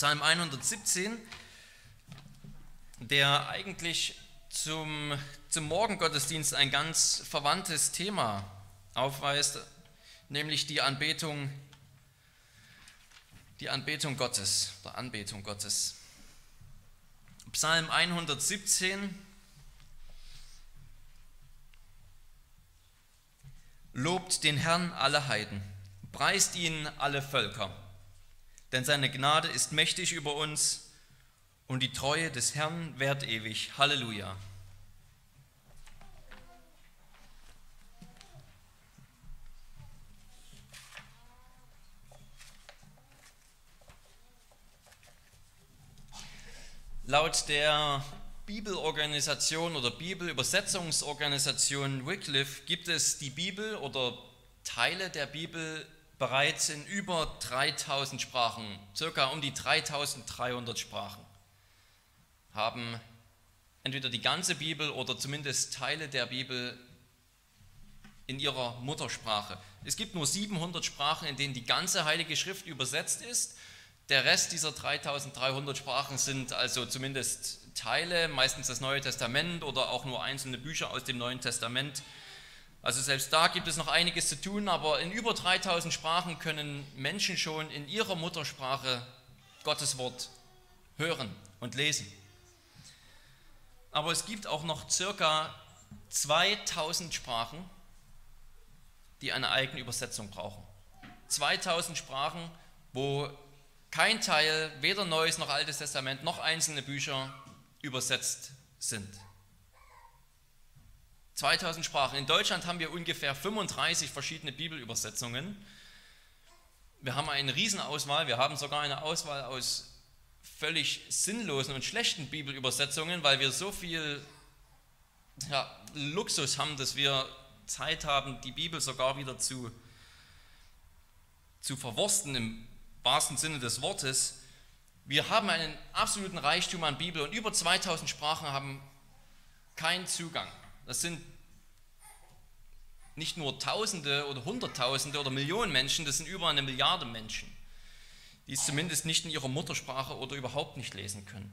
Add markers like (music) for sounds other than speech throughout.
Psalm 117, der eigentlich zum, zum Morgengottesdienst ein ganz verwandtes Thema aufweist, nämlich die Anbetung, die Anbetung Gottes, der Anbetung Gottes. Psalm 117 Lobt den Herrn alle Heiden, preist ihn alle Völker, denn seine Gnade ist mächtig über uns und die Treue des Herrn währt ewig. Halleluja. Laut der Bibelorganisation oder Bibelübersetzungsorganisation Wycliffe gibt es die Bibel oder Teile der Bibel bereits in über 3000 Sprachen, circa um die 3300 Sprachen, haben entweder die ganze Bibel oder zumindest Teile der Bibel in ihrer Muttersprache. Es gibt nur 700 Sprachen, in denen die ganze Heilige Schrift übersetzt ist der Rest dieser 3300 Sprachen sind also zumindest Teile, meistens das Neue Testament oder auch nur einzelne Bücher aus dem Neuen Testament. Also selbst da gibt es noch einiges zu tun, aber in über 3000 Sprachen können Menschen schon in ihrer Muttersprache Gottes Wort hören und lesen. Aber es gibt auch noch circa 2000 Sprachen, die eine eigene Übersetzung brauchen. 2000 Sprachen, wo kein Teil, weder Neues noch Altes Testament noch einzelne Bücher übersetzt sind. 2000 Sprachen. In Deutschland haben wir ungefähr 35 verschiedene Bibelübersetzungen. Wir haben eine Riesenauswahl. Wir haben sogar eine Auswahl aus völlig sinnlosen und schlechten Bibelübersetzungen, weil wir so viel ja, Luxus haben, dass wir Zeit haben, die Bibel sogar wieder zu, zu verwursten im wahrsten Sinne des Wortes, wir haben einen absoluten Reichtum an Bibel und über 2000 Sprachen haben keinen Zugang. Das sind nicht nur Tausende oder Hunderttausende oder Millionen Menschen, das sind über eine Milliarde Menschen, die es zumindest nicht in ihrer Muttersprache oder überhaupt nicht lesen können.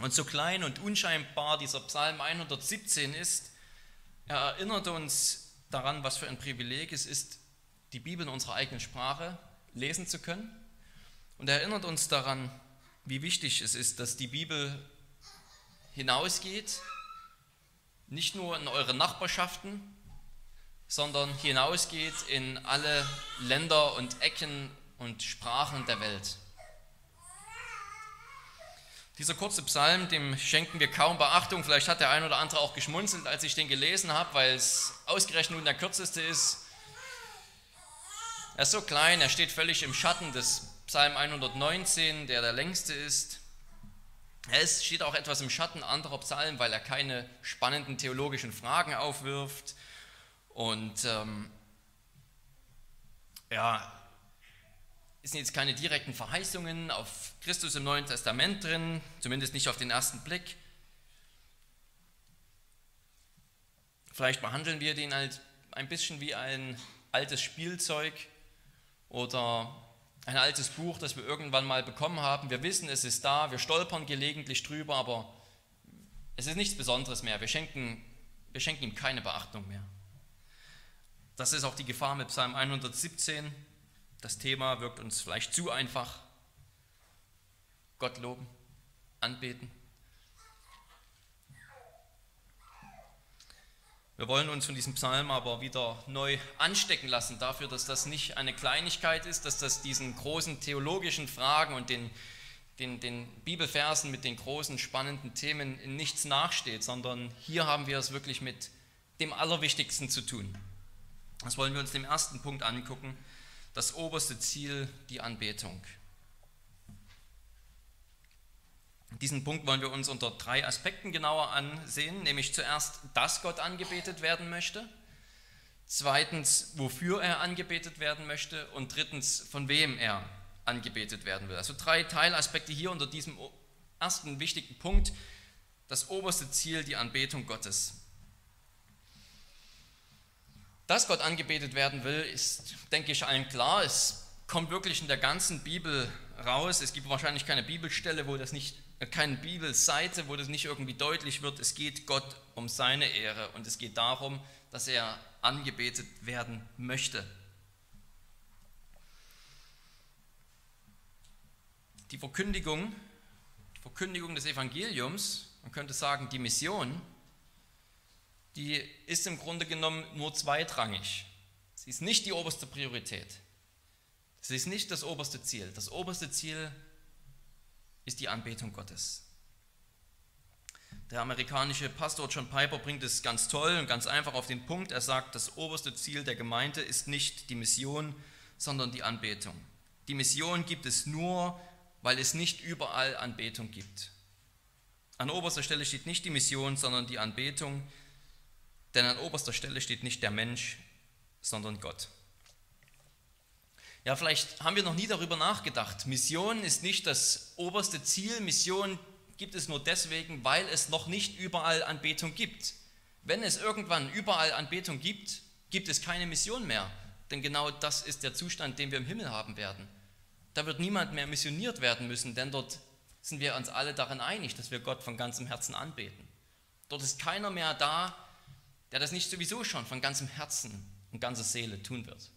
Und so klein und unscheinbar dieser Psalm 117 ist, er erinnert uns daran, was für ein Privileg es ist, die Bibel in unserer eigenen Sprache lesen zu können. Und er erinnert uns daran, wie wichtig es ist, dass die Bibel hinausgeht, nicht nur in eure Nachbarschaften, sondern hinausgeht in alle Länder und Ecken und Sprachen der Welt. Dieser kurze Psalm, dem schenken wir kaum Beachtung. Vielleicht hat der ein oder andere auch geschmunzelt, als ich den gelesen habe, weil es ausgerechnet nun der kürzeste ist. Er ist so klein, er steht völlig im Schatten des Psalm 119, der der längste ist. Es steht auch etwas im Schatten anderer Psalmen, weil er keine spannenden theologischen Fragen aufwirft. Und ähm, ja, es sind jetzt keine direkten Verheißungen auf Christus im Neuen Testament drin, zumindest nicht auf den ersten Blick. Vielleicht behandeln wir den halt ein bisschen wie ein altes Spielzeug, oder ein altes Buch, das wir irgendwann mal bekommen haben. Wir wissen, es ist da, wir stolpern gelegentlich drüber, aber es ist nichts Besonderes mehr. Wir schenken, wir schenken ihm keine Beachtung mehr. Das ist auch die Gefahr mit Psalm 117. Das Thema wirkt uns vielleicht zu einfach. Gott loben, anbeten. Wir wollen uns von diesem Psalm aber wieder neu anstecken lassen dafür, dass das nicht eine Kleinigkeit ist, dass das diesen großen theologischen Fragen und den, den, den Bibelversen mit den großen spannenden Themen in nichts nachsteht, sondern hier haben wir es wirklich mit dem Allerwichtigsten zu tun. Das wollen wir uns dem ersten Punkt angucken, das oberste Ziel, die Anbetung. Diesen Punkt wollen wir uns unter drei Aspekten genauer ansehen, nämlich zuerst, dass Gott angebetet werden möchte, zweitens, wofür er angebetet werden möchte und drittens, von wem er angebetet werden will. Also drei Teilaspekte hier unter diesem ersten wichtigen Punkt, das oberste Ziel, die Anbetung Gottes. Dass Gott angebetet werden will, ist, denke ich, allen klar. Es kommt wirklich in der ganzen Bibel raus. Es gibt wahrscheinlich keine Bibelstelle, wo das nicht, äh, keine Bibelseite, wo das nicht irgendwie deutlich wird. Es geht Gott um seine Ehre und es geht darum, dass er angebetet werden möchte. Die Verkündigung, die Verkündigung des Evangeliums, man könnte sagen, die Mission, die ist im Grunde genommen nur zweitrangig. Sie ist nicht die oberste Priorität. Sie ist nicht das oberste Ziel. Das oberste Ziel ist die Anbetung Gottes. Der amerikanische Pastor John Piper bringt es ganz toll und ganz einfach auf den Punkt. Er sagt, das oberste Ziel der Gemeinde ist nicht die Mission, sondern die Anbetung. Die Mission gibt es nur, weil es nicht überall Anbetung gibt. An oberster Stelle steht nicht die Mission, sondern die Anbetung, denn an oberster Stelle steht nicht der Mensch, sondern Gott. Ja, vielleicht haben wir noch nie darüber nachgedacht. Mission ist nicht das oberste Ziel. Mission gibt es nur deswegen, weil es noch nicht überall Anbetung gibt. Wenn es irgendwann überall Anbetung gibt, gibt es keine Mission mehr. Denn genau das ist der Zustand, den wir im Himmel haben werden. Da wird niemand mehr missioniert werden müssen, denn dort sind wir uns alle darin einig, dass wir Gott von ganzem Herzen anbeten. Dort ist keiner mehr da, der das nicht sowieso schon von ganzem Herzen und ganzer Seele tun wird.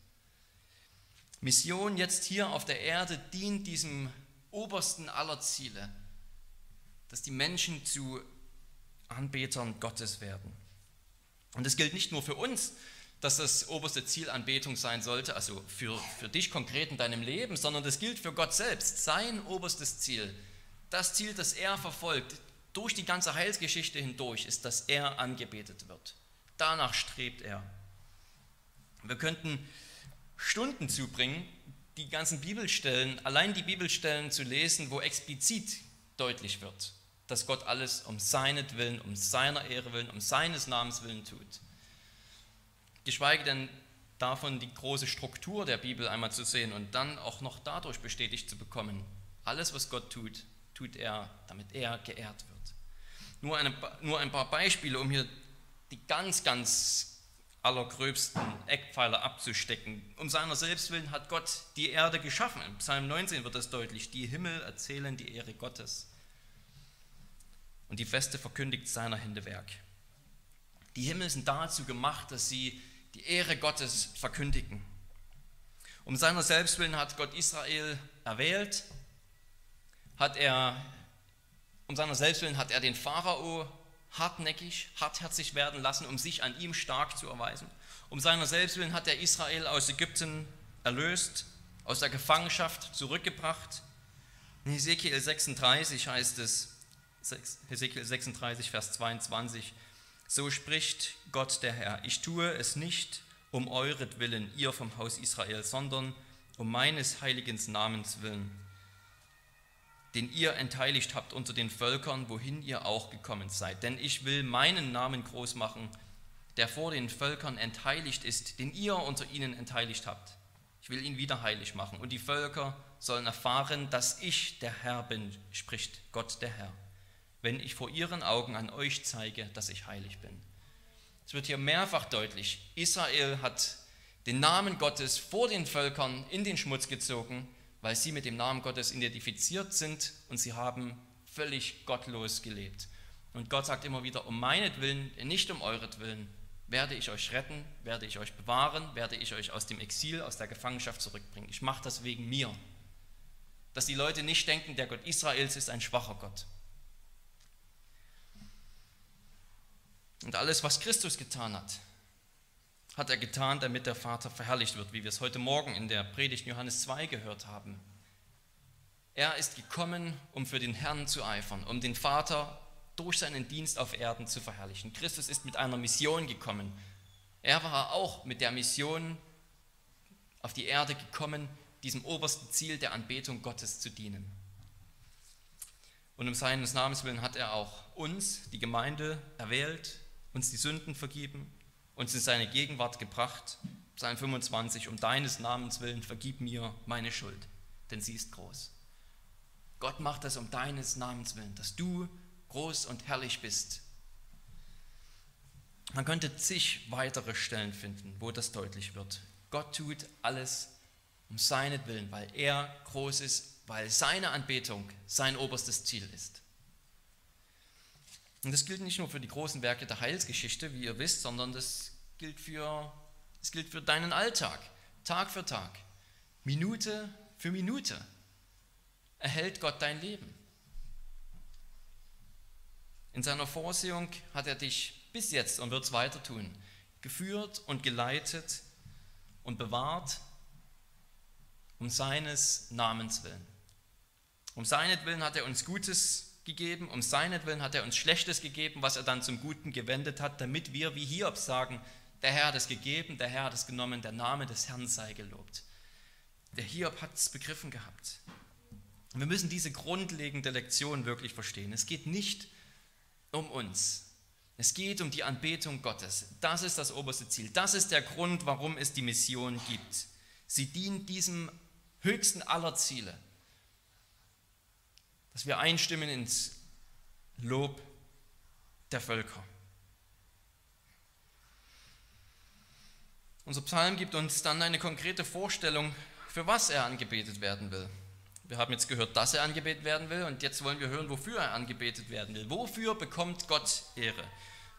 Mission jetzt hier auf der Erde dient diesem obersten aller Ziele, dass die Menschen zu Anbetern Gottes werden. Und es gilt nicht nur für uns, dass das oberste Ziel Anbetung sein sollte, also für, für dich konkret in deinem Leben, sondern das gilt für Gott selbst. Sein oberstes Ziel, das Ziel, das er verfolgt, durch die ganze Heilsgeschichte hindurch, ist, dass er angebetet wird. Danach strebt er. Wir könnten Stunden zubringen, die ganzen Bibelstellen, allein die Bibelstellen zu lesen, wo explizit deutlich wird, dass Gott alles um seinetwillen, um seiner Ehre willen, um seines Namens willen tut. Geschweige denn davon die große Struktur der Bibel einmal zu sehen und dann auch noch dadurch bestätigt zu bekommen, alles, was Gott tut, tut er, damit er geehrt wird. Nur, eine, nur ein paar Beispiele, um hier die ganz, ganz allergröbsten Eckpfeiler abzustecken. Um seiner selbst willen hat Gott die Erde geschaffen. Im Psalm 19 wird das deutlich. Die Himmel erzählen die Ehre Gottes. Und die Feste verkündigt seiner Hände Werk. Die Himmel sind dazu gemacht, dass sie die Ehre Gottes verkündigen. Um seiner selbst willen hat Gott Israel erwählt, hat er, um seiner selbst willen hat er den Pharao hartnäckig, hartherzig werden lassen, um sich an ihm stark zu erweisen. Um seiner selbst willen hat er Israel aus Ägypten erlöst, aus der Gefangenschaft zurückgebracht. In Hesekiel 36 heißt es, Hesekiel 36, Vers 22, so spricht Gott der Herr, ich tue es nicht um euretwillen, ihr vom Haus Israel, sondern um meines heiligen Namens willen den ihr entheiligt habt unter den Völkern, wohin ihr auch gekommen seid. Denn ich will meinen Namen groß machen, der vor den Völkern entheiligt ist, den ihr unter ihnen entheiligt habt. Ich will ihn wieder heilig machen. Und die Völker sollen erfahren, dass ich der Herr bin, spricht Gott der Herr, wenn ich vor ihren Augen an euch zeige, dass ich heilig bin. Es wird hier mehrfach deutlich, Israel hat den Namen Gottes vor den Völkern in den Schmutz gezogen weil sie mit dem Namen Gottes identifiziert sind und sie haben völlig gottlos gelebt. Und Gott sagt immer wieder, um meinetwillen, nicht um euretwillen, werde ich euch retten, werde ich euch bewahren, werde ich euch aus dem Exil, aus der Gefangenschaft zurückbringen. Ich mache das wegen mir. Dass die Leute nicht denken, der Gott Israels ist ein schwacher Gott. Und alles, was Christus getan hat, hat er getan, damit der Vater verherrlicht wird, wie wir es heute Morgen in der Predigt Johannes 2 gehört haben. Er ist gekommen, um für den Herrn zu eifern, um den Vater durch seinen Dienst auf Erden zu verherrlichen. Christus ist mit einer Mission gekommen. Er war auch mit der Mission auf die Erde gekommen, diesem obersten Ziel der Anbetung Gottes zu dienen. Und um seines Namens willen hat er auch uns, die Gemeinde, erwählt, uns die Sünden vergeben uns in seine Gegenwart gebracht. Psalm 25, um deines Namens willen vergib mir meine Schuld, denn sie ist groß. Gott macht das um deines Namens willen, dass du groß und herrlich bist. Man könnte zig weitere Stellen finden, wo das deutlich wird. Gott tut alles um seinetwillen, weil er groß ist weil seine Anbetung sein oberstes Ziel ist. Und das gilt nicht nur für die großen Werke der Heilsgeschichte, wie ihr wisst, sondern das gilt für, das gilt für deinen Alltag, Tag für Tag, Minute für Minute erhält Gott dein Leben. In seiner Vorsehung hat er dich bis jetzt und wird es weiter tun, geführt und geleitet und bewahrt um seines Namens willen. Um seinetwillen hat er uns Gutes gegeben, um seinetwillen hat er uns Schlechtes gegeben, was er dann zum Guten gewendet hat, damit wir wie Hiob sagen, der Herr hat es gegeben, der Herr hat es genommen, der Name des Herrn sei gelobt. Der Hiob hat es begriffen gehabt. Und wir müssen diese grundlegende Lektion wirklich verstehen. Es geht nicht um uns. Es geht um die Anbetung Gottes. Das ist das oberste Ziel. Das ist der Grund, warum es die Mission gibt. Sie dient diesem höchsten aller Ziele, dass wir einstimmen ins Lob der Völker. Unser Psalm gibt uns dann eine konkrete Vorstellung, für was er angebetet werden will. Wir haben jetzt gehört, dass er angebetet werden will und jetzt wollen wir hören, wofür er angebetet werden will. Wofür bekommt Gott Ehre?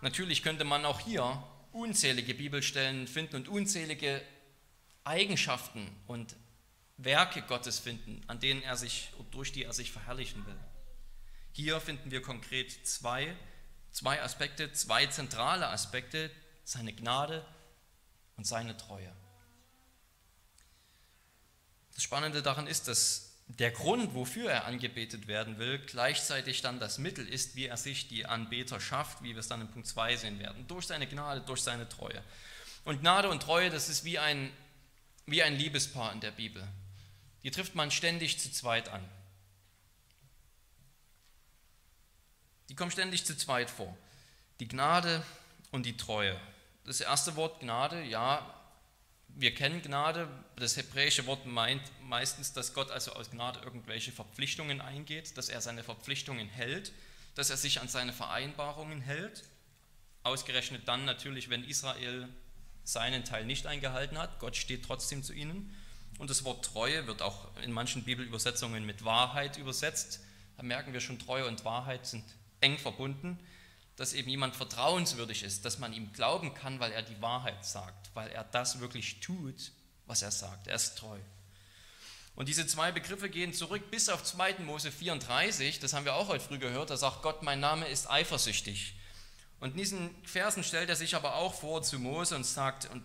Natürlich könnte man auch hier unzählige Bibelstellen finden und unzählige Eigenschaften und Werke Gottes finden, an denen er sich durch die er sich verherrlichen will. Hier finden wir konkret zwei, zwei Aspekte, zwei zentrale Aspekte, seine Gnade und seine Treue. Das Spannende daran ist, dass der Grund, wofür er angebetet werden will, gleichzeitig dann das Mittel ist, wie er sich die Anbeter schafft, wie wir es dann in Punkt 2 sehen werden, durch seine Gnade, durch seine Treue. Und Gnade und Treue, das ist wie ein, wie ein Liebespaar in der Bibel. Die trifft man ständig zu zweit an. Die kommen ständig zu zweit vor. Die Gnade und die Treue. Das erste Wort Gnade, ja, wir kennen Gnade, das hebräische Wort meint meistens, dass Gott also aus Gnade irgendwelche Verpflichtungen eingeht, dass er seine Verpflichtungen hält, dass er sich an seine Vereinbarungen hält. Ausgerechnet dann natürlich, wenn Israel seinen Teil nicht eingehalten hat. Gott steht trotzdem zu ihnen. Und das Wort Treue wird auch in manchen Bibelübersetzungen mit Wahrheit übersetzt. Da merken wir schon, Treue und Wahrheit sind eng verbunden dass eben jemand vertrauenswürdig ist, dass man ihm glauben kann, weil er die Wahrheit sagt, weil er das wirklich tut, was er sagt. Er ist treu. Und diese zwei Begriffe gehen zurück bis auf 2. Mose 34, das haben wir auch heute früh gehört, da sagt Gott, mein Name ist eifersüchtig. Und in diesen Versen stellt er sich aber auch vor zu Mose und sagt, und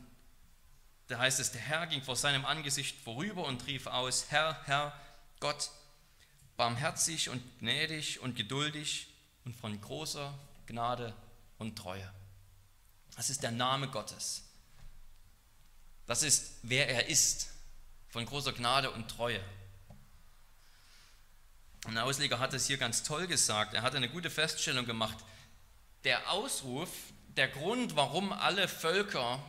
da heißt es, der Herr ging vor seinem Angesicht vorüber und rief aus, Herr, Herr, Gott, barmherzig und gnädig und geduldig und von großer Gnade und Treue. Das ist der Name Gottes. Das ist, wer er ist, von großer Gnade und Treue. Ein Ausleger hat es hier ganz toll gesagt. Er hat eine gute Feststellung gemacht. Der Ausruf, der Grund, warum alle Völker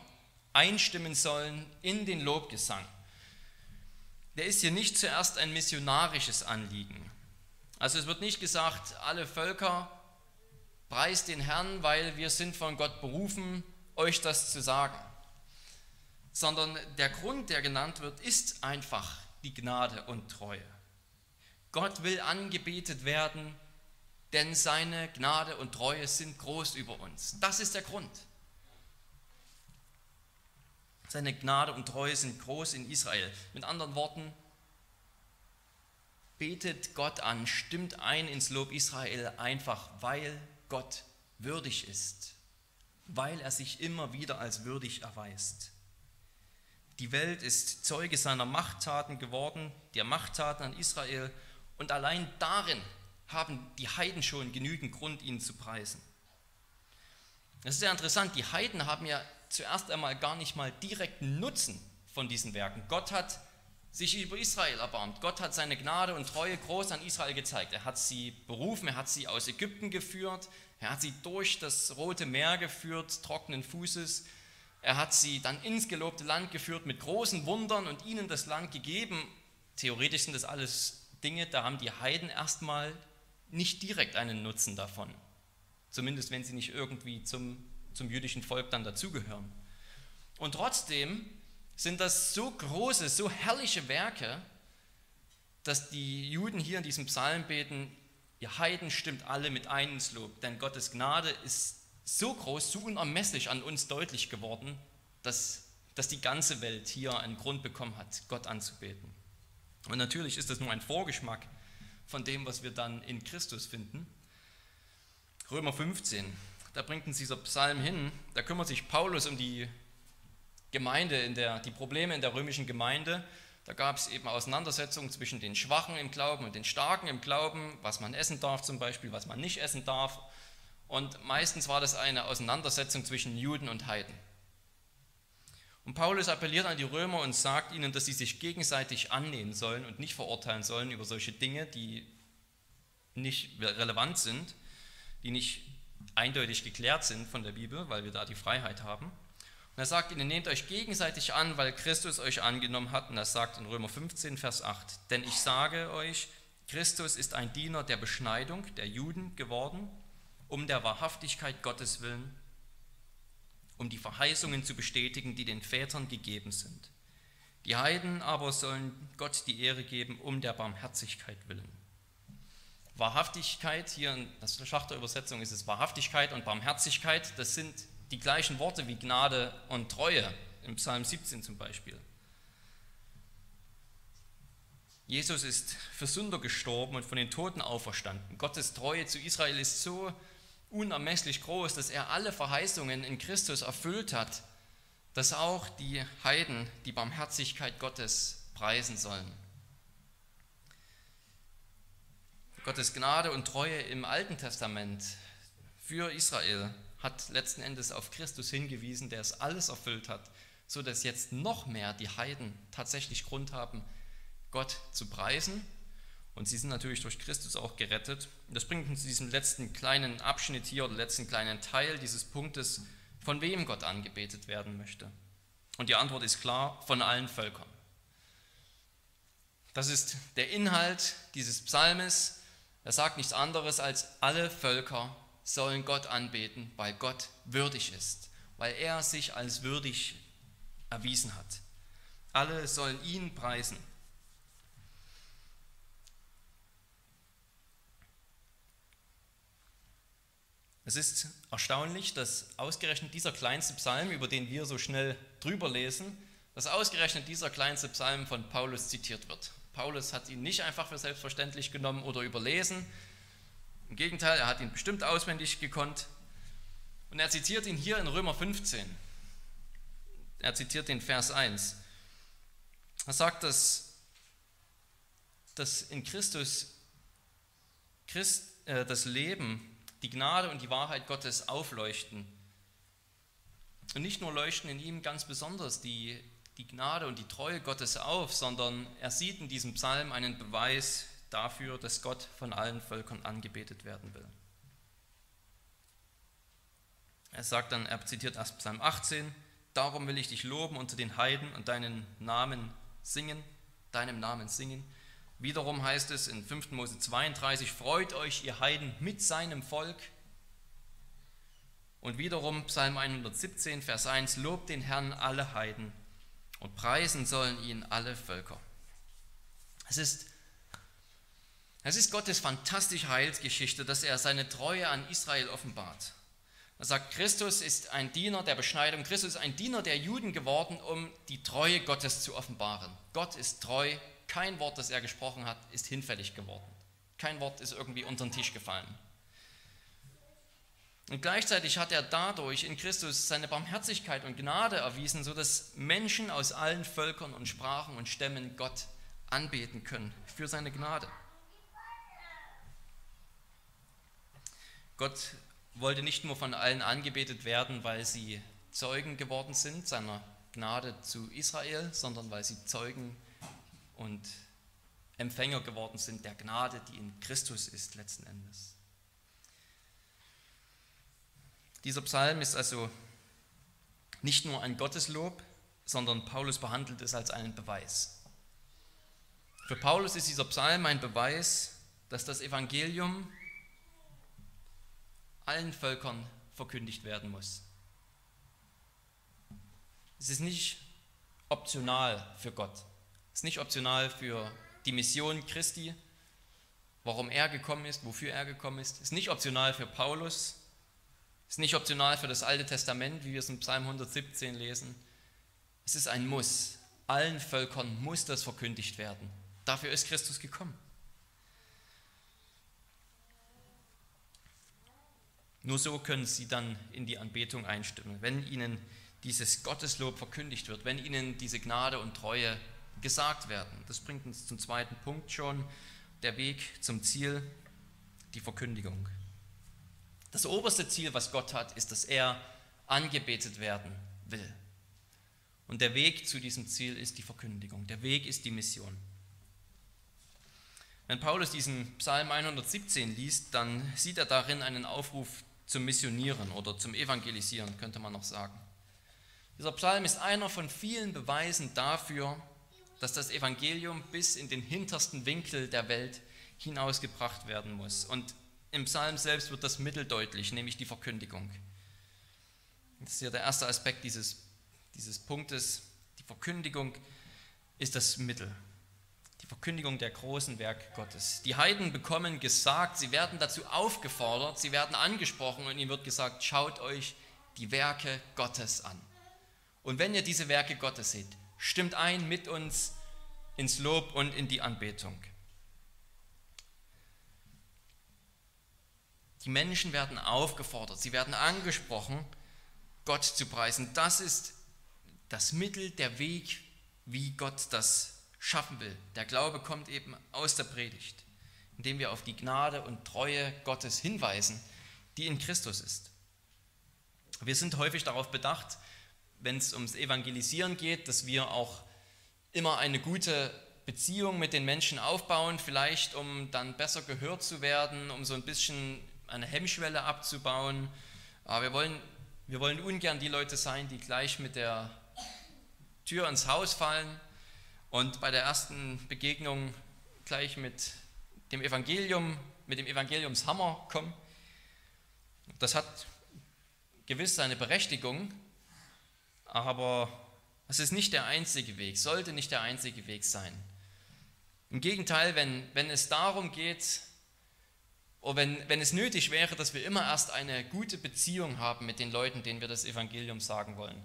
einstimmen sollen in den Lobgesang, der ist hier nicht zuerst ein missionarisches Anliegen. Also es wird nicht gesagt, alle Völker Preist den Herrn, weil wir sind von Gott berufen, euch das zu sagen. Sondern der Grund, der genannt wird, ist einfach die Gnade und Treue. Gott will angebetet werden, denn seine Gnade und Treue sind groß über uns. Das ist der Grund. Seine Gnade und Treue sind groß in Israel. Mit anderen Worten, betet Gott an, stimmt ein ins Lob Israel einfach, weil Gott würdig ist, weil er sich immer wieder als würdig erweist. Die Welt ist Zeuge seiner Machttaten geworden, der Machttaten an Israel, und allein darin haben die Heiden schon genügend Grund, ihn zu preisen. Das ist sehr interessant, die Heiden haben ja zuerst einmal gar nicht mal direkten Nutzen von diesen Werken. Gott hat sich über Israel erbarmt. Gott hat seine Gnade und Treue groß an Israel gezeigt. Er hat sie berufen, er hat sie aus Ägypten geführt, er hat sie durch das Rote Meer geführt, trockenen Fußes. Er hat sie dann ins gelobte Land geführt mit großen Wundern und ihnen das Land gegeben. Theoretisch sind das alles Dinge, da haben die Heiden erstmal nicht direkt einen Nutzen davon. Zumindest wenn sie nicht irgendwie zum, zum jüdischen Volk dann dazugehören. Und trotzdem sind das so große, so herrliche Werke, dass die Juden hier in diesem Psalm beten, ihr Heiden stimmt alle mit ein ins Lob, denn Gottes Gnade ist so groß, so unermesslich an uns deutlich geworden, dass, dass die ganze Welt hier einen Grund bekommen hat, Gott anzubeten. Und natürlich ist das nur ein Vorgeschmack von dem, was wir dann in Christus finden. Römer 15, da bringt uns dieser Psalm hin, da kümmert sich Paulus um die Gemeinde, in der, die Probleme in der römischen Gemeinde da gab es eben Auseinandersetzungen zwischen den Schwachen im Glauben und den Starken im Glauben, was man essen darf zum Beispiel, was man nicht essen darf. Und meistens war das eine Auseinandersetzung zwischen Juden und Heiden. Und Paulus appelliert an die Römer und sagt ihnen, dass sie sich gegenseitig annehmen sollen und nicht verurteilen sollen über solche Dinge, die nicht relevant sind, die nicht eindeutig geklärt sind von der Bibel, weil wir da die Freiheit haben. Und er sagt ihnen, nehmt euch gegenseitig an, weil Christus euch angenommen hat. Und er sagt in Römer 15, Vers 8, denn ich sage euch, Christus ist ein Diener der Beschneidung der Juden geworden, um der Wahrhaftigkeit Gottes willen, um die Verheißungen zu bestätigen, die den Vätern gegeben sind. Die Heiden aber sollen Gott die Ehre geben, um der Barmherzigkeit willen. Wahrhaftigkeit, hier in der Schachterübersetzung ist es Wahrhaftigkeit und Barmherzigkeit, das sind die gleichen Worte wie Gnade und Treue, im Psalm 17 zum Beispiel. Jesus ist für Sünder gestorben und von den Toten auferstanden. Gottes Treue zu Israel ist so unermesslich groß, dass er alle Verheißungen in Christus erfüllt hat, dass auch die Heiden die Barmherzigkeit Gottes preisen sollen. Gottes Gnade und Treue im Alten Testament für Israel hat letzten Endes auf Christus hingewiesen, der es alles erfüllt hat, so dass jetzt noch mehr die Heiden tatsächlich Grund haben, Gott zu preisen. Und sie sind natürlich durch Christus auch gerettet. Das bringt uns zu diesem letzten kleinen Abschnitt hier oder letzten kleinen Teil dieses Punktes, von wem Gott angebetet werden möchte. Und die Antwort ist klar, von allen Völkern. Das ist der Inhalt dieses Psalmes. Er sagt nichts anderes als alle Völker sollen Gott anbeten, weil Gott würdig ist, weil er sich als würdig erwiesen hat. Alle sollen ihn preisen. Es ist erstaunlich, dass ausgerechnet dieser kleinste Psalm, über den wir so schnell drüber lesen, dass ausgerechnet dieser kleinste Psalm von Paulus zitiert wird. Paulus hat ihn nicht einfach für selbstverständlich genommen oder überlesen, im Gegenteil, er hat ihn bestimmt auswendig gekonnt. Und er zitiert ihn hier in Römer 15. Er zitiert den Vers 1. Er sagt, dass, dass in Christus Christ, äh, das Leben, die Gnade und die Wahrheit Gottes aufleuchten. Und nicht nur leuchten in ihm ganz besonders die, die Gnade und die Treue Gottes auf, sondern er sieht in diesem Psalm einen Beweis dafür, dass Gott von allen Völkern angebetet werden will. Er sagt dann, er zitiert aus Psalm 18, darum will ich dich loben unter den Heiden und deinen Namen singen, deinem Namen singen. Wiederum heißt es in 5. Mose 32, freut euch ihr Heiden mit seinem Volk. Und wiederum Psalm 117, Vers 1, lobt den Herrn alle Heiden und preisen sollen ihn alle Völker. Es ist es ist Gottes fantastische Heilsgeschichte, dass er seine Treue an Israel offenbart. Er sagt, Christus ist ein Diener der Beschneidung, Christus ist ein Diener der Juden geworden, um die Treue Gottes zu offenbaren. Gott ist treu, kein Wort, das er gesprochen hat, ist hinfällig geworden. Kein Wort ist irgendwie unter den Tisch gefallen. Und gleichzeitig hat er dadurch in Christus seine Barmherzigkeit und Gnade erwiesen, sodass Menschen aus allen Völkern und Sprachen und Stämmen Gott anbeten können für seine Gnade. Gott wollte nicht nur von allen angebetet werden, weil sie Zeugen geworden sind seiner Gnade zu Israel, sondern weil sie Zeugen und Empfänger geworden sind der Gnade, die in Christus ist letzten Endes. Dieser Psalm ist also nicht nur ein Gotteslob, sondern Paulus behandelt es als einen Beweis. Für Paulus ist dieser Psalm ein Beweis, dass das Evangelium allen Völkern verkündigt werden muss. Es ist nicht optional für Gott. Es ist nicht optional für die Mission Christi, warum er gekommen ist, wofür er gekommen ist, ist nicht optional für Paulus, ist nicht optional für das Alte Testament, wie wir es in Psalm 117 lesen. Es ist ein Muss. Allen Völkern muss das verkündigt werden. Dafür ist Christus gekommen. Nur so können sie dann in die Anbetung einstimmen, wenn ihnen dieses Gotteslob verkündigt wird, wenn ihnen diese Gnade und Treue gesagt werden. Das bringt uns zum zweiten Punkt schon, der Weg zum Ziel, die Verkündigung. Das oberste Ziel, was Gott hat, ist, dass er angebetet werden will. Und der Weg zu diesem Ziel ist die Verkündigung. Der Weg ist die Mission. Wenn Paulus diesen Psalm 117 liest, dann sieht er darin einen Aufruf zum Missionieren oder zum Evangelisieren, könnte man noch sagen. Dieser Psalm ist einer von vielen Beweisen dafür, dass das Evangelium bis in den hintersten Winkel der Welt hinausgebracht werden muss. Und im Psalm selbst wird das Mittel deutlich, nämlich die Verkündigung. Das ist ja der erste Aspekt dieses, dieses Punktes. Die Verkündigung ist das Mittel. Die Verkündigung der großen Werke Gottes. Die Heiden bekommen gesagt, sie werden dazu aufgefordert, sie werden angesprochen und ihnen wird gesagt, schaut euch die Werke Gottes an. Und wenn ihr diese Werke Gottes seht, stimmt ein mit uns ins Lob und in die Anbetung. Die Menschen werden aufgefordert, sie werden angesprochen, Gott zu preisen. Das ist das Mittel, der Weg, wie Gott das schaffen will. Der Glaube kommt eben aus der Predigt, indem wir auf die Gnade und Treue Gottes hinweisen, die in Christus ist. Wir sind häufig darauf bedacht, wenn es ums Evangelisieren geht, dass wir auch immer eine gute Beziehung mit den Menschen aufbauen, vielleicht um dann besser gehört zu werden, um so ein bisschen eine Hemmschwelle abzubauen. Aber wir wollen, wir wollen ungern die Leute sein, die gleich mit der Tür ins Haus fallen und bei der ersten Begegnung gleich mit dem Evangelium, mit dem Evangeliumshammer kommen. Das hat gewiss seine Berechtigung, aber es ist nicht der einzige Weg, sollte nicht der einzige Weg sein. Im Gegenteil, wenn, wenn es darum geht, oder wenn, wenn es nötig wäre, dass wir immer erst eine gute Beziehung haben mit den Leuten, denen wir das Evangelium sagen wollen,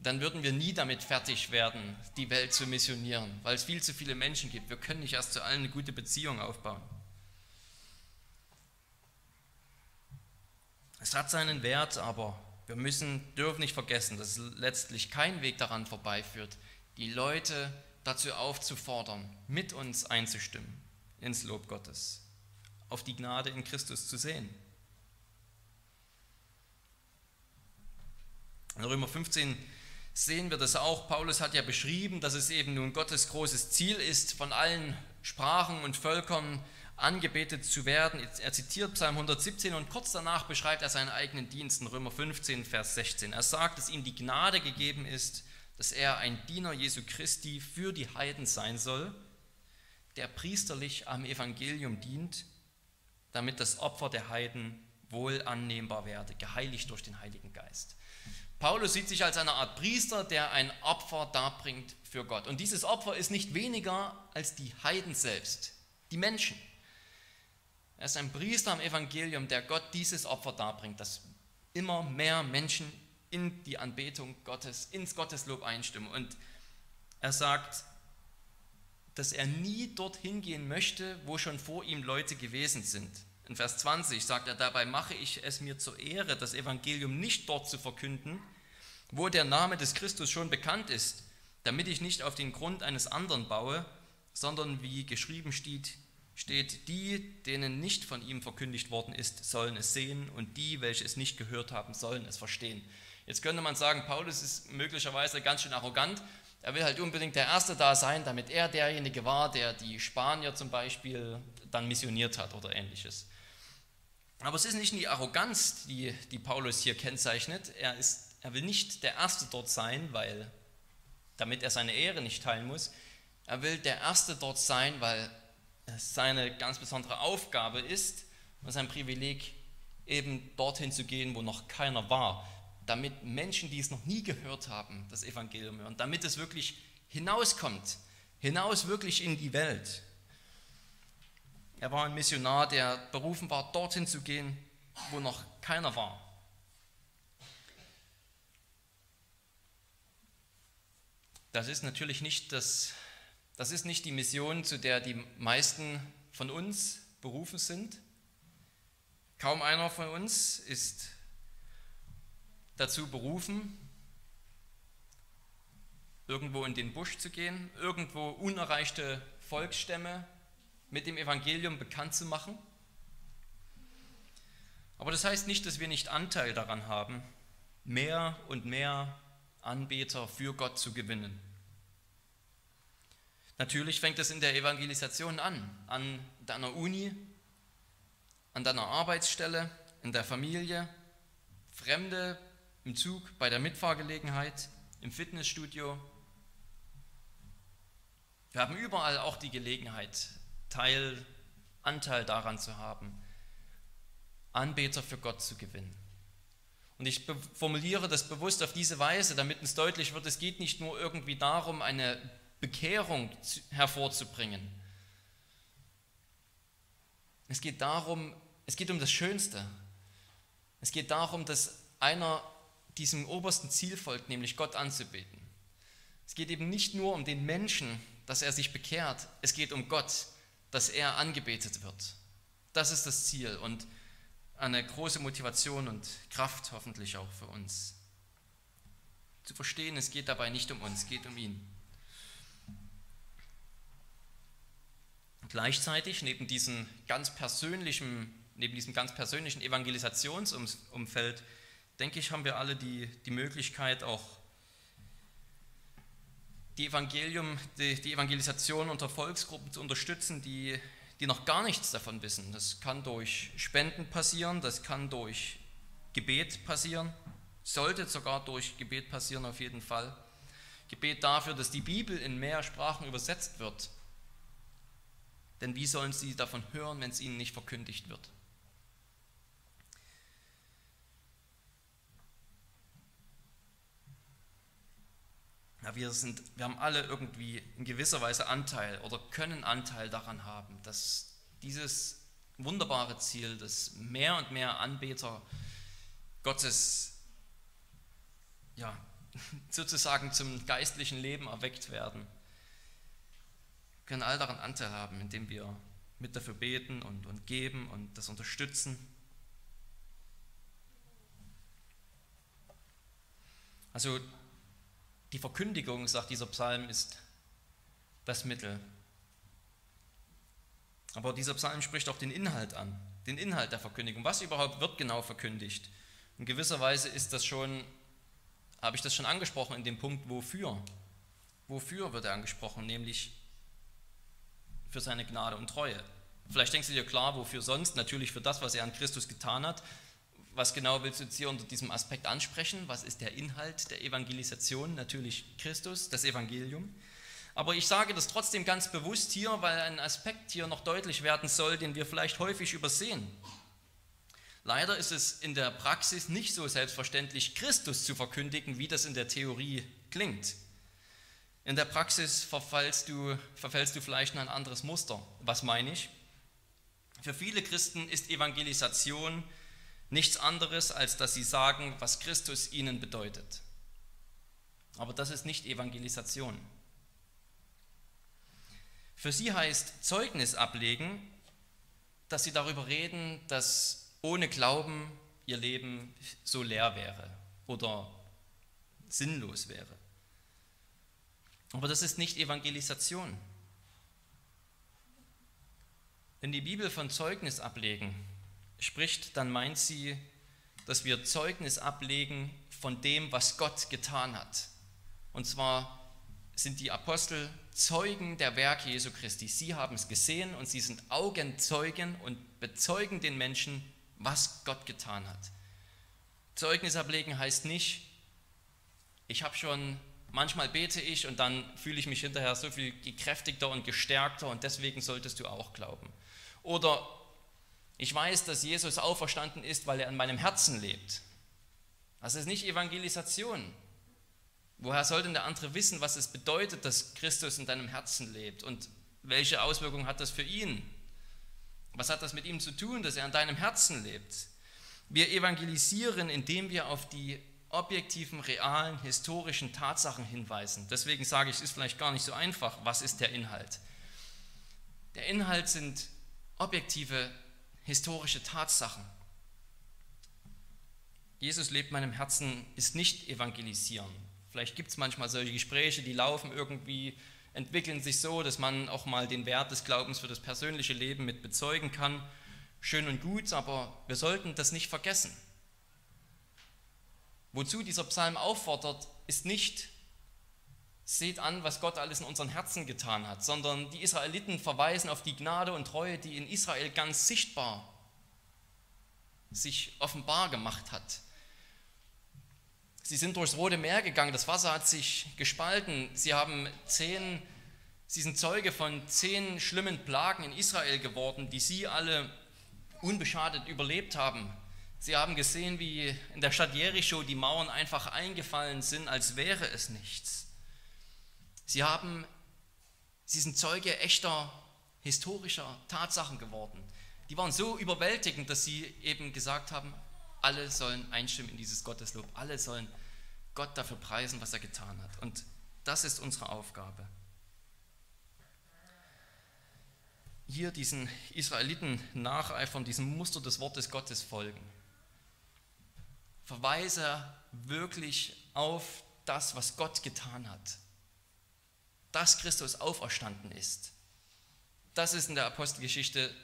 dann würden wir nie damit fertig werden, die Welt zu missionieren, weil es viel zu viele Menschen gibt. Wir können nicht erst zu allen eine gute Beziehung aufbauen. Es hat seinen Wert, aber wir müssen, dürfen nicht vergessen, dass letztlich kein Weg daran vorbeiführt, die Leute dazu aufzufordern, mit uns einzustimmen ins Lob Gottes, auf die Gnade in Christus zu sehen. In Römer 15 sehen wir das auch. Paulus hat ja beschrieben, dass es eben nun Gottes großes Ziel ist, von allen Sprachen und Völkern angebetet zu werden. Er zitiert Psalm 117 und kurz danach beschreibt er seinen eigenen Dienst in Römer 15, Vers 16. Er sagt, dass ihm die Gnade gegeben ist, dass er ein Diener Jesu Christi für die Heiden sein soll, der priesterlich am Evangelium dient, damit das Opfer der Heiden wohl annehmbar werde, geheiligt durch den Heiligen Geist. Paulus sieht sich als eine Art Priester, der ein Opfer darbringt für Gott. Und dieses Opfer ist nicht weniger als die Heiden selbst, die Menschen. Er ist ein Priester am Evangelium, der Gott dieses Opfer darbringt, dass immer mehr Menschen in die Anbetung Gottes, ins Gotteslob einstimmen. Und er sagt, dass er nie dorthin gehen möchte, wo schon vor ihm Leute gewesen sind. In Vers 20 sagt er, dabei mache ich es mir zur Ehre, das Evangelium nicht dort zu verkünden, wo der Name des Christus schon bekannt ist, damit ich nicht auf den Grund eines anderen baue, sondern wie geschrieben steht, steht, die, denen nicht von ihm verkündigt worden ist, sollen es sehen und die, welche es nicht gehört haben, sollen es verstehen. Jetzt könnte man sagen, Paulus ist möglicherweise ganz schön arrogant. Er will halt unbedingt der Erste da sein, damit er derjenige war, der die Spanier zum Beispiel dann missioniert hat oder ähnliches. Aber es ist nicht die Arroganz, die, die Paulus hier kennzeichnet. Er, ist, er will nicht der Erste dort sein, weil, damit er seine Ehre nicht teilen muss. Er will der Erste dort sein, weil seine ganz besondere Aufgabe ist und sein Privileg, eben dorthin zu gehen, wo noch keiner war, damit Menschen, die es noch nie gehört haben, das Evangelium hören, damit es wirklich hinauskommt, hinaus wirklich in die Welt. Er war ein Missionar, der berufen war, dorthin zu gehen, wo noch keiner war. Das ist natürlich nicht, das, das ist nicht die Mission, zu der die meisten von uns berufen sind. Kaum einer von uns ist dazu berufen, irgendwo in den Busch zu gehen, irgendwo unerreichte Volksstämme mit dem Evangelium bekannt zu machen. Aber das heißt nicht, dass wir nicht Anteil daran haben, mehr und mehr Anbeter für Gott zu gewinnen. Natürlich fängt es in der Evangelisation an, an deiner Uni, an deiner Arbeitsstelle, in der Familie, Fremde im Zug, bei der Mitfahrgelegenheit, im Fitnessstudio. Wir haben überall auch die Gelegenheit, Teil, Anteil daran zu haben, Anbeter für Gott zu gewinnen. Und ich formuliere das bewusst auf diese Weise, damit uns deutlich wird, es geht nicht nur irgendwie darum, eine Bekehrung hervorzubringen. Es geht darum, es geht um das Schönste. Es geht darum, dass einer diesem obersten Ziel folgt, nämlich Gott anzubeten. Es geht eben nicht nur um den Menschen, dass er sich bekehrt, es geht um Gott, dass er angebetet wird. Das ist das Ziel und eine große Motivation und Kraft hoffentlich auch für uns. Zu verstehen, es geht dabei nicht um uns, es geht um ihn. Gleichzeitig, neben diesem ganz persönlichen, neben diesem ganz persönlichen Evangelisationsumfeld, denke ich, haben wir alle die, die Möglichkeit, auch die, Evangelium, die, die Evangelisation unter Volksgruppen zu unterstützen, die, die noch gar nichts davon wissen. Das kann durch Spenden passieren, das kann durch Gebet passieren, sollte sogar durch Gebet passieren auf jeden Fall. Gebet dafür, dass die Bibel in mehr Sprachen übersetzt wird. Denn wie sollen sie davon hören, wenn es ihnen nicht verkündigt wird? Ja, wir, sind, wir haben alle irgendwie in gewisser Weise Anteil oder können Anteil daran haben, dass dieses wunderbare Ziel, dass mehr und mehr Anbeter Gottes ja, (laughs) sozusagen zum geistlichen Leben erweckt werden, können all daran Anteil haben, indem wir mit dafür beten und, und geben und das unterstützen. Also die Verkündigung, sagt dieser Psalm, ist das Mittel. Aber dieser Psalm spricht auch den Inhalt an, den Inhalt der Verkündigung. Was überhaupt wird genau verkündigt? In gewisser Weise ist das schon, habe ich das schon angesprochen in dem Punkt, wofür? Wofür wird er angesprochen? Nämlich für seine Gnade und Treue. Vielleicht denkst du dir klar, wofür sonst? Natürlich für das, was er an Christus getan hat, was genau willst du jetzt hier unter diesem Aspekt ansprechen? Was ist der Inhalt der Evangelisation? Natürlich Christus, das Evangelium. Aber ich sage das trotzdem ganz bewusst hier, weil ein Aspekt hier noch deutlich werden soll, den wir vielleicht häufig übersehen. Leider ist es in der Praxis nicht so selbstverständlich, Christus zu verkündigen, wie das in der Theorie klingt. In der Praxis verfällst du, verfällst du vielleicht in ein anderes Muster. Was meine ich? Für viele Christen ist Evangelisation Nichts anderes, als dass sie sagen, was Christus ihnen bedeutet. Aber das ist nicht Evangelisation. Für sie heißt Zeugnis ablegen, dass sie darüber reden, dass ohne Glauben ihr Leben so leer wäre oder sinnlos wäre. Aber das ist nicht Evangelisation. Wenn die Bibel von Zeugnis ablegen spricht, dann meint sie, dass wir Zeugnis ablegen von dem, was Gott getan hat. Und zwar sind die Apostel Zeugen der Werke Jesu Christi. Sie haben es gesehen und sie sind Augenzeugen und bezeugen den Menschen, was Gott getan hat. Zeugnis ablegen heißt nicht, ich habe schon, manchmal bete ich und dann fühle ich mich hinterher so viel gekräftigter und gestärkter und deswegen solltest du auch glauben. Oder ich weiß, dass Jesus auferstanden ist, weil er in meinem Herzen lebt. Das ist nicht Evangelisation. Woher soll denn der andere wissen, was es bedeutet, dass Christus in deinem Herzen lebt? Und welche Auswirkungen hat das für ihn? Was hat das mit ihm zu tun, dass er in deinem Herzen lebt? Wir evangelisieren, indem wir auf die objektiven, realen, historischen Tatsachen hinweisen. Deswegen sage ich, es ist vielleicht gar nicht so einfach. Was ist der Inhalt? Der Inhalt sind objektive, historische Tatsachen. Jesus lebt in meinem Herzen, ist nicht evangelisieren. Vielleicht gibt es manchmal solche Gespräche, die laufen irgendwie, entwickeln sich so, dass man auch mal den Wert des Glaubens für das persönliche Leben mit bezeugen kann. Schön und gut, aber wir sollten das nicht vergessen. Wozu dieser Psalm auffordert, ist nicht, seht an, was Gott alles in unseren Herzen getan hat, sondern die Israeliten verweisen auf die Gnade und Treue, die in Israel ganz sichtbar sich offenbar gemacht hat. Sie sind durchs Rote Meer gegangen, das Wasser hat sich gespalten. Sie, haben zehn, sie sind Zeuge von zehn schlimmen Plagen in Israel geworden, die sie alle unbeschadet überlebt haben. Sie haben gesehen, wie in der Stadt Jericho die Mauern einfach eingefallen sind, als wäre es nichts. Sie, haben, sie sind Zeuge echter historischer Tatsachen geworden. Die waren so überwältigend, dass sie eben gesagt haben, alle sollen einstimmen in dieses Gotteslob. Alle sollen Gott dafür preisen, was er getan hat. Und das ist unsere Aufgabe. Hier diesen Israeliten nacheifern, diesem Muster des Wortes Gottes folgen. Verweise wirklich auf das, was Gott getan hat. Dass Christus auferstanden ist. Das ist in der Apostelgeschichte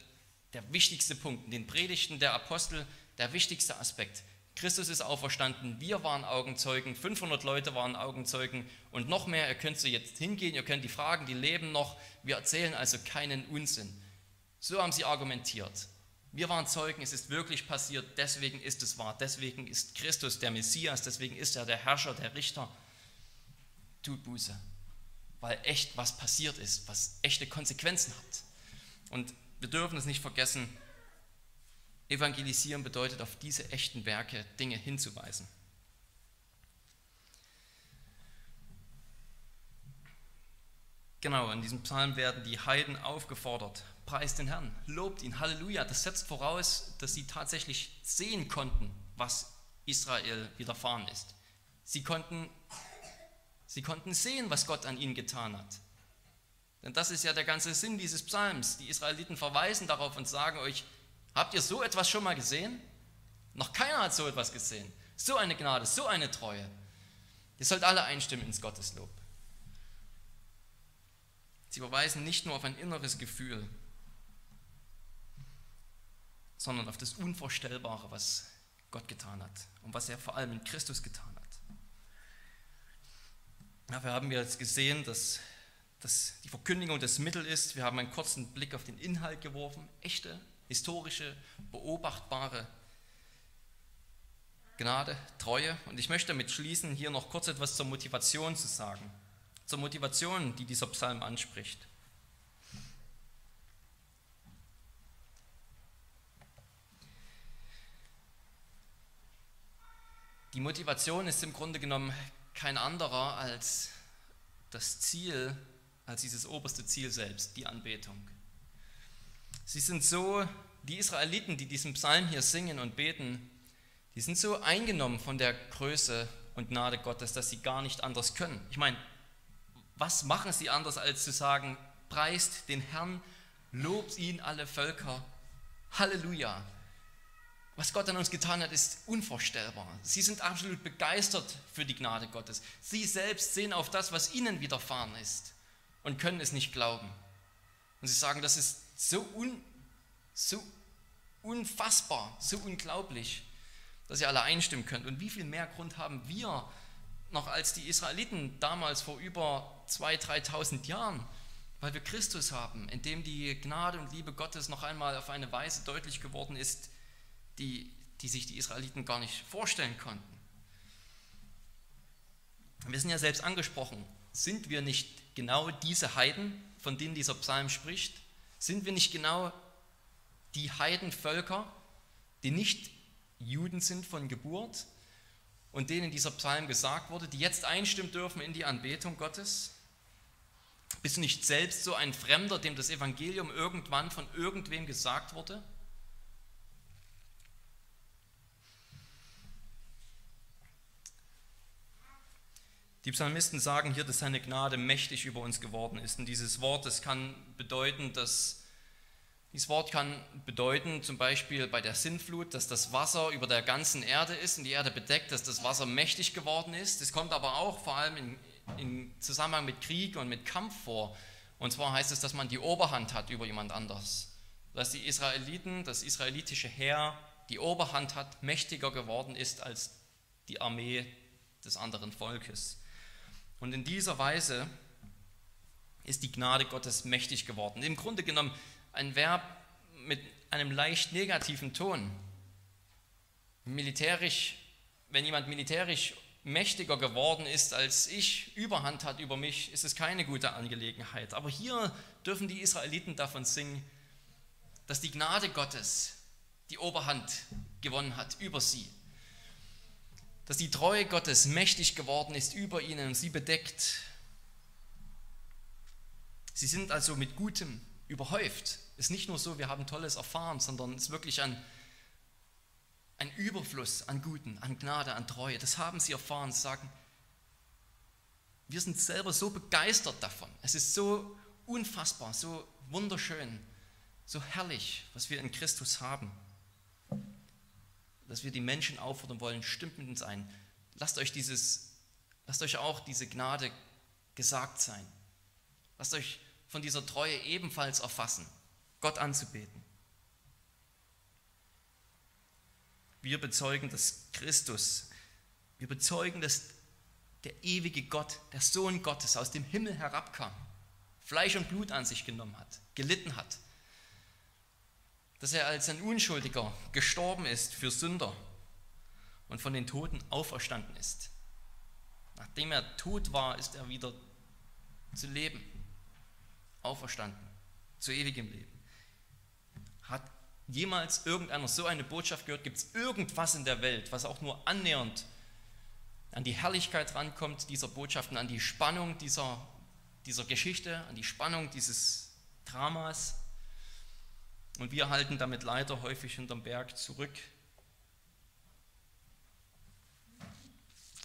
der wichtigste Punkt. In den Predigten der Apostel der wichtigste Aspekt. Christus ist auferstanden, wir waren Augenzeugen, 500 Leute waren Augenzeugen und noch mehr, ihr könnt so jetzt hingehen, ihr könnt die fragen, die leben noch, wir erzählen also keinen Unsinn. So haben sie argumentiert. Wir waren Zeugen, es ist wirklich passiert, deswegen ist es wahr, deswegen ist Christus der Messias, deswegen ist er der Herrscher, der Richter. Tut Buße, weil echt was passiert ist, was echte Konsequenzen hat. Und wir dürfen es nicht vergessen, Evangelisieren bedeutet, auf diese echten Werke Dinge hinzuweisen. Genau, in diesem Psalm werden die Heiden aufgefordert, preist den Herrn, lobt ihn, Halleluja. Das setzt voraus, dass sie tatsächlich sehen konnten, was Israel widerfahren ist. Sie konnten, sie konnten sehen, was Gott an ihnen getan hat. Denn das ist ja der ganze Sinn dieses Psalms. Die Israeliten verweisen darauf und sagen euch, Habt ihr so etwas schon mal gesehen? Noch keiner hat so etwas gesehen. So eine Gnade, so eine Treue. Ihr sollt alle einstimmen ins Gotteslob. Sie verweisen nicht nur auf ein inneres Gefühl, sondern auf das Unvorstellbare, was Gott getan hat und was er vor allem in Christus getan hat. Haben wir jetzt gesehen, dass, dass die Verkündigung das Mittel ist. Wir haben einen kurzen Blick auf den Inhalt geworfen. Echte historische, beobachtbare Gnade, Treue. Und ich möchte damit schließen, hier noch kurz etwas zur Motivation zu sagen. Zur Motivation, die dieser Psalm anspricht. Die Motivation ist im Grunde genommen kein anderer als das Ziel, als dieses oberste Ziel selbst, die Anbetung. Sie sind so, die Israeliten, die diesen Psalm hier singen und beten, die sind so eingenommen von der Größe und Gnade Gottes, dass sie gar nicht anders können. Ich meine, was machen sie anders als zu sagen, preist den Herrn, lobt ihn alle Völker, Halleluja. Was Gott an uns getan hat, ist unvorstellbar. Sie sind absolut begeistert für die Gnade Gottes. Sie selbst sehen auf das, was ihnen widerfahren ist und können es nicht glauben. Und sie sagen, das ist so, un, so unfassbar, so unglaublich, dass ihr alle einstimmen könnt. Und wie viel mehr Grund haben wir noch als die Israeliten damals vor über 2.000, 3.000 Jahren, weil wir Christus haben, in dem die Gnade und Liebe Gottes noch einmal auf eine Weise deutlich geworden ist, die, die sich die Israeliten gar nicht vorstellen konnten. Wir sind ja selbst angesprochen, sind wir nicht genau diese Heiden, von denen dieser Psalm spricht? Sind wir nicht genau die Heidenvölker, die nicht Juden sind von Geburt und denen dieser Psalm gesagt wurde, die jetzt einstimmen dürfen in die Anbetung Gottes? Bist du nicht selbst so ein Fremder, dem das Evangelium irgendwann von irgendwem gesagt wurde? Die Psalmisten sagen hier, dass seine Gnade mächtig über uns geworden ist. Und dieses Wort, das kann bedeuten, dass dieses Wort kann bedeuten, zum Beispiel bei der Sintflut, dass das Wasser über der ganzen Erde ist und die Erde bedeckt, dass das Wasser mächtig geworden ist. Es kommt aber auch vor allem in, in Zusammenhang mit Krieg und mit Kampf vor. Und zwar heißt es, dass man die Oberhand hat über jemand anders. Dass die Israeliten, das israelitische Heer, die Oberhand hat, mächtiger geworden ist als die Armee des anderen Volkes. Und in dieser Weise ist die Gnade Gottes mächtig geworden. Im Grunde genommen ein Verb mit einem leicht negativen Ton. Militärisch, wenn jemand militärisch mächtiger geworden ist als ich, Überhand hat über mich, ist es keine gute Angelegenheit. Aber hier dürfen die Israeliten davon singen, dass die Gnade Gottes die Oberhand gewonnen hat über sie dass die Treue Gottes mächtig geworden ist über ihnen und sie bedeckt. Sie sind also mit Gutem überhäuft. Es ist nicht nur so, wir haben Tolles erfahren, sondern es ist wirklich ein, ein Überfluss an Guten, an Gnade, an Treue. Das haben sie erfahren, sagen, wir sind selber so begeistert davon. Es ist so unfassbar, so wunderschön, so herrlich, was wir in Christus haben dass wir die Menschen auffordern wollen, stimmt mit uns ein. Lasst euch, dieses, lasst euch auch diese Gnade gesagt sein. Lasst euch von dieser Treue ebenfalls erfassen, Gott anzubeten. Wir bezeugen, dass Christus, wir bezeugen, dass der ewige Gott, der Sohn Gottes aus dem Himmel herabkam, Fleisch und Blut an sich genommen hat, gelitten hat, dass er als ein Unschuldiger gestorben ist für Sünder und von den Toten auferstanden ist. Nachdem er tot war, ist er wieder zu leben, auferstanden, zu ewigem Leben. Hat jemals irgendeiner so eine Botschaft gehört? Gibt es irgendwas in der Welt, was auch nur annähernd an die Herrlichkeit rankommt dieser Botschaften, an die Spannung dieser, dieser Geschichte, an die Spannung dieses Dramas? Und wir halten damit leider häufig hinterm Berg zurück.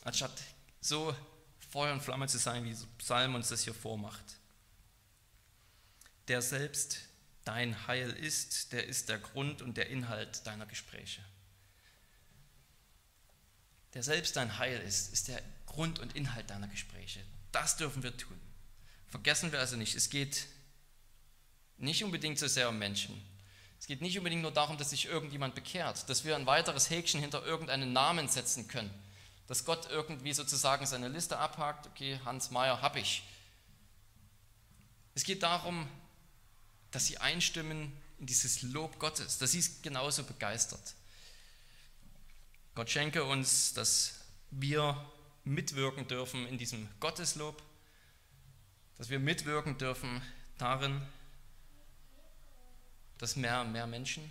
Anstatt so Feuer und Flamme zu sein, wie Psalm uns das hier vormacht. Der selbst dein Heil ist, der ist der Grund und der Inhalt deiner Gespräche. Der selbst dein Heil ist, ist der Grund und Inhalt deiner Gespräche. Das dürfen wir tun. Vergessen wir also nicht, es geht nicht unbedingt so sehr um Menschen, es geht nicht unbedingt nur darum, dass sich irgendjemand bekehrt, dass wir ein weiteres Häkchen hinter irgendeinen Namen setzen können, dass Gott irgendwie sozusagen seine Liste abhakt, okay, Hans Meyer habe ich. Es geht darum, dass sie einstimmen in dieses Lob Gottes, dass sie es genauso begeistert. Gott schenke uns, dass wir mitwirken dürfen in diesem Gotteslob, dass wir mitwirken dürfen darin, dass mehr und mehr Menschen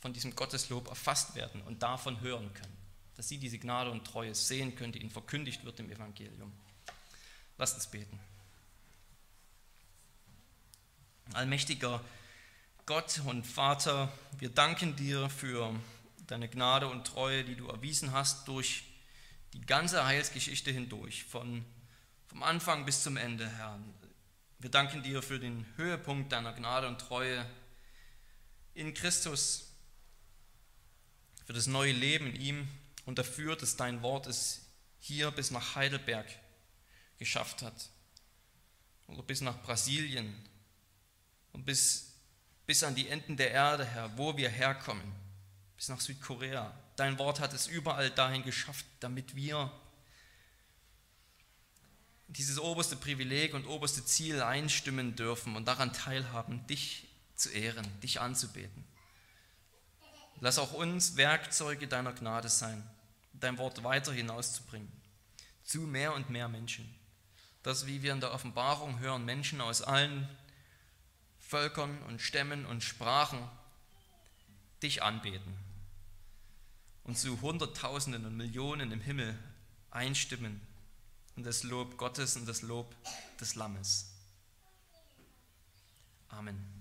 von diesem Gotteslob erfasst werden und davon hören können. Dass sie diese Gnade und Treue sehen können, die ihnen verkündigt wird im Evangelium. Lasst uns beten. Allmächtiger Gott und Vater, wir danken dir für deine Gnade und Treue, die du erwiesen hast durch die ganze Heilsgeschichte hindurch, von, vom Anfang bis zum Ende, Herr. Wir danken dir für den Höhepunkt deiner Gnade und Treue in Christus, für das neue Leben in ihm und dafür, dass dein Wort es hier bis nach Heidelberg geschafft hat oder bis nach Brasilien und bis, bis an die Enden der Erde, Herr, wo wir herkommen, bis nach Südkorea. Dein Wort hat es überall dahin geschafft, damit wir dieses oberste Privileg und oberste Ziel einstimmen dürfen und daran teilhaben, dich zu ehren, dich anzubeten. Lass auch uns Werkzeuge deiner Gnade sein, dein Wort weiter hinauszubringen, zu mehr und mehr Menschen. Dass, wie wir in der Offenbarung hören, Menschen aus allen Völkern und Stämmen und Sprachen dich anbeten. und zu Hunderttausenden und Millionen im Himmel einstimmen in das Lob Gottes und das Lob des Lammes. Amen.